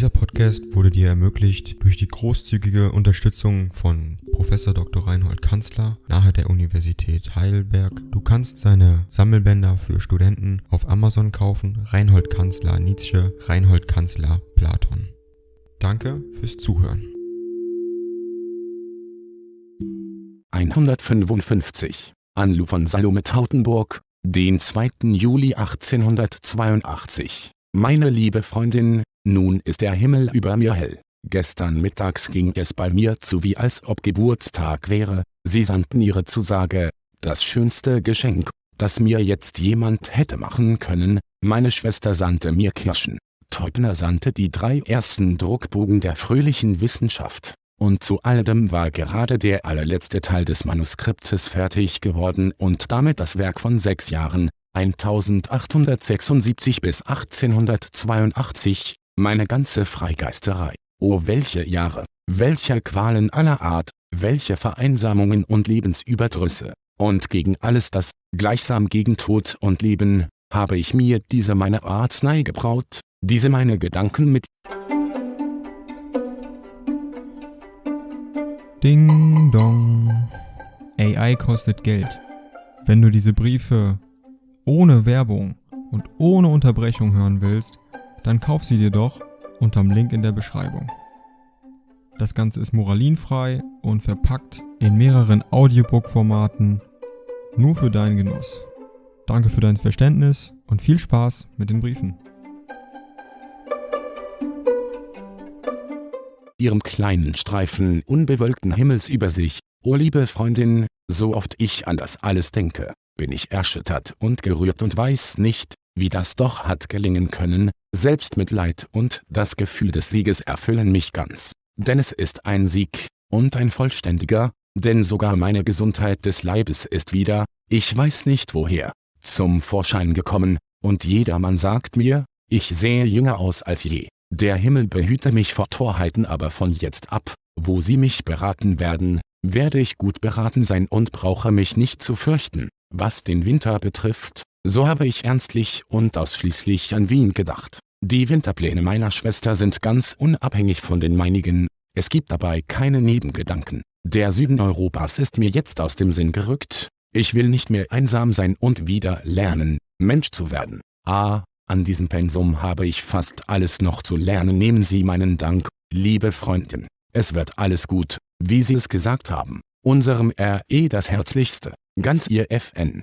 Dieser Podcast wurde dir ermöglicht durch die großzügige Unterstützung von Professor Dr. Reinhold Kanzler nahe der Universität Heidelberg. Du kannst seine Sammelbänder für Studenten auf Amazon kaufen. Reinhold Kanzler Nietzsche, Reinhold Kanzler Platon. Danke fürs Zuhören. 155 Anlu von Salome Tautenburg, den 2. Juli 1882. Meine liebe Freundin, nun ist der Himmel über mir hell. Gestern mittags ging es bei mir zu wie als ob Geburtstag wäre, sie sandten ihre Zusage, das schönste Geschenk, das mir jetzt jemand hätte machen können, meine Schwester sandte mir Kirschen. Teubner sandte die drei ersten Druckbogen der fröhlichen Wissenschaft und zu alledem war gerade der allerletzte Teil des Manuskriptes fertig geworden und damit das Werk von sechs Jahren, 1876 bis 1882, meine ganze Freigeisterei. Oh welche Jahre, welche Qualen aller Art, welche Vereinsamungen und Lebensüberdrüsse. Und gegen alles das, gleichsam gegen Tod und Leben, habe ich mir diese meine Arznei gebraut, diese meine Gedanken mit Ding dong. AI kostet Geld. Wenn du diese Briefe ohne Werbung und ohne Unterbrechung hören willst, dann kauf sie dir doch unterm Link in der Beschreibung. Das Ganze ist moralinfrei und verpackt in mehreren Audiobook-Formaten nur für deinen Genuss. Danke für dein Verständnis und viel Spaß mit den Briefen. ihrem kleinen Streifen unbewölkten Himmels über sich, o liebe Freundin, so oft ich an das alles denke, bin ich erschüttert und gerührt und weiß nicht, wie das doch hat gelingen können, Selbstmitleid und das Gefühl des Sieges erfüllen mich ganz, denn es ist ein Sieg, und ein vollständiger, denn sogar meine Gesundheit des Leibes ist wieder, ich weiß nicht woher, zum Vorschein gekommen, und jedermann sagt mir, ich sehe jünger aus als je. Der Himmel behüte mich vor Torheiten aber von jetzt ab, wo sie mich beraten werden, werde ich gut beraten sein und brauche mich nicht zu fürchten. Was den Winter betrifft, so habe ich ernstlich und ausschließlich an Wien gedacht. Die Winterpläne meiner Schwester sind ganz unabhängig von den meinigen, es gibt dabei keine Nebengedanken. Der Süden Europas ist mir jetzt aus dem Sinn gerückt, ich will nicht mehr einsam sein und wieder lernen, Mensch zu werden. Ah, an diesem Pensum habe ich fast alles noch zu lernen. Nehmen Sie meinen Dank, liebe Freundin. Es wird alles gut, wie Sie es gesagt haben. Unserem RE das Herzlichste. Ganz Ihr FN.